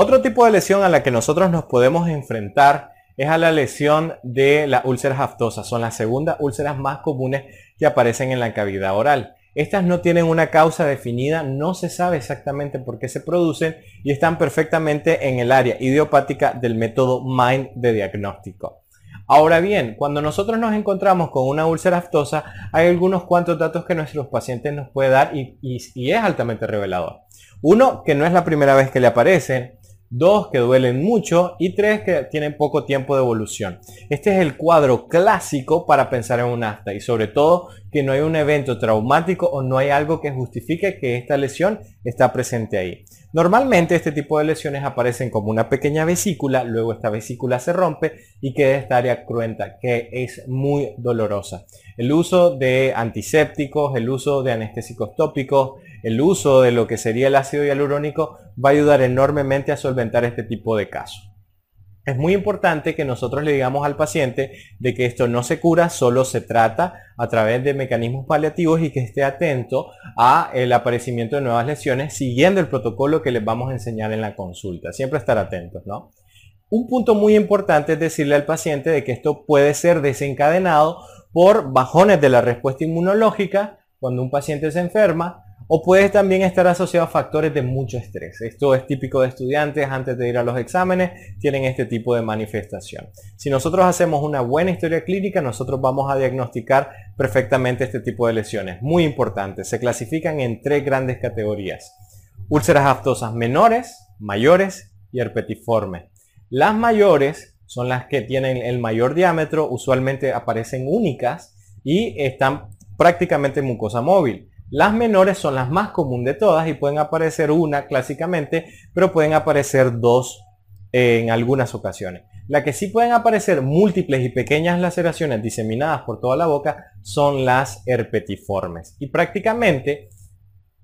Otro tipo de lesión a la que nosotros nos podemos enfrentar es a la lesión de las úlceras aftosas. Son las segundas úlceras más comunes que aparecen en la cavidad oral. Estas no tienen una causa definida, no se sabe exactamente por qué se producen y están perfectamente en el área idiopática del método MIND de diagnóstico. Ahora bien, cuando nosotros nos encontramos con una úlcera aftosa, hay algunos cuantos datos que nuestros pacientes nos pueden dar y, y es altamente revelador. Uno, que no es la primera vez que le aparecen dos que duelen mucho y tres que tienen poco tiempo de evolución. Este es el cuadro clásico para pensar en un afta y sobre todo que no hay un evento traumático o no hay algo que justifique que esta lesión está presente ahí. Normalmente este tipo de lesiones aparecen como una pequeña vesícula, luego esta vesícula se rompe y queda esta área cruenta que es muy dolorosa. El uso de antisépticos, el uso de anestésicos tópicos, el uso de lo que sería el ácido hialurónico va a ayudar enormemente a solventar este tipo de casos. Es muy importante que nosotros le digamos al paciente de que esto no se cura, solo se trata a través de mecanismos paliativos y que esté atento a el aparecimiento de nuevas lesiones siguiendo el protocolo que les vamos a enseñar en la consulta. Siempre estar atentos, ¿no? Un punto muy importante es decirle al paciente de que esto puede ser desencadenado por bajones de la respuesta inmunológica cuando un paciente se enferma, o puede también estar asociado a factores de mucho estrés. Esto es típico de estudiantes antes de ir a los exámenes, tienen este tipo de manifestación. Si nosotros hacemos una buena historia clínica, nosotros vamos a diagnosticar perfectamente este tipo de lesiones. Muy importante, se clasifican en tres grandes categorías. Úlceras aftosas menores, mayores y herpetiformes. Las mayores son las que tienen el mayor diámetro, usualmente aparecen únicas y están prácticamente en mucosa móvil. Las menores son las más comunes de todas y pueden aparecer una clásicamente, pero pueden aparecer dos en algunas ocasiones. La que sí pueden aparecer múltiples y pequeñas laceraciones diseminadas por toda la boca son las herpetiformes. Y prácticamente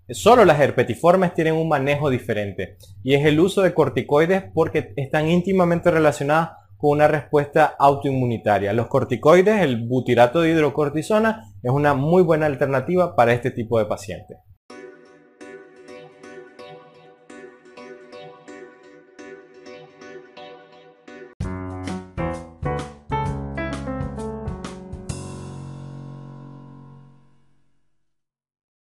solo las herpetiformes tienen un manejo diferente y es el uso de corticoides porque están íntimamente relacionadas una respuesta autoinmunitaria. Los corticoides, el butirato de hidrocortisona, es una muy buena alternativa para este tipo de pacientes.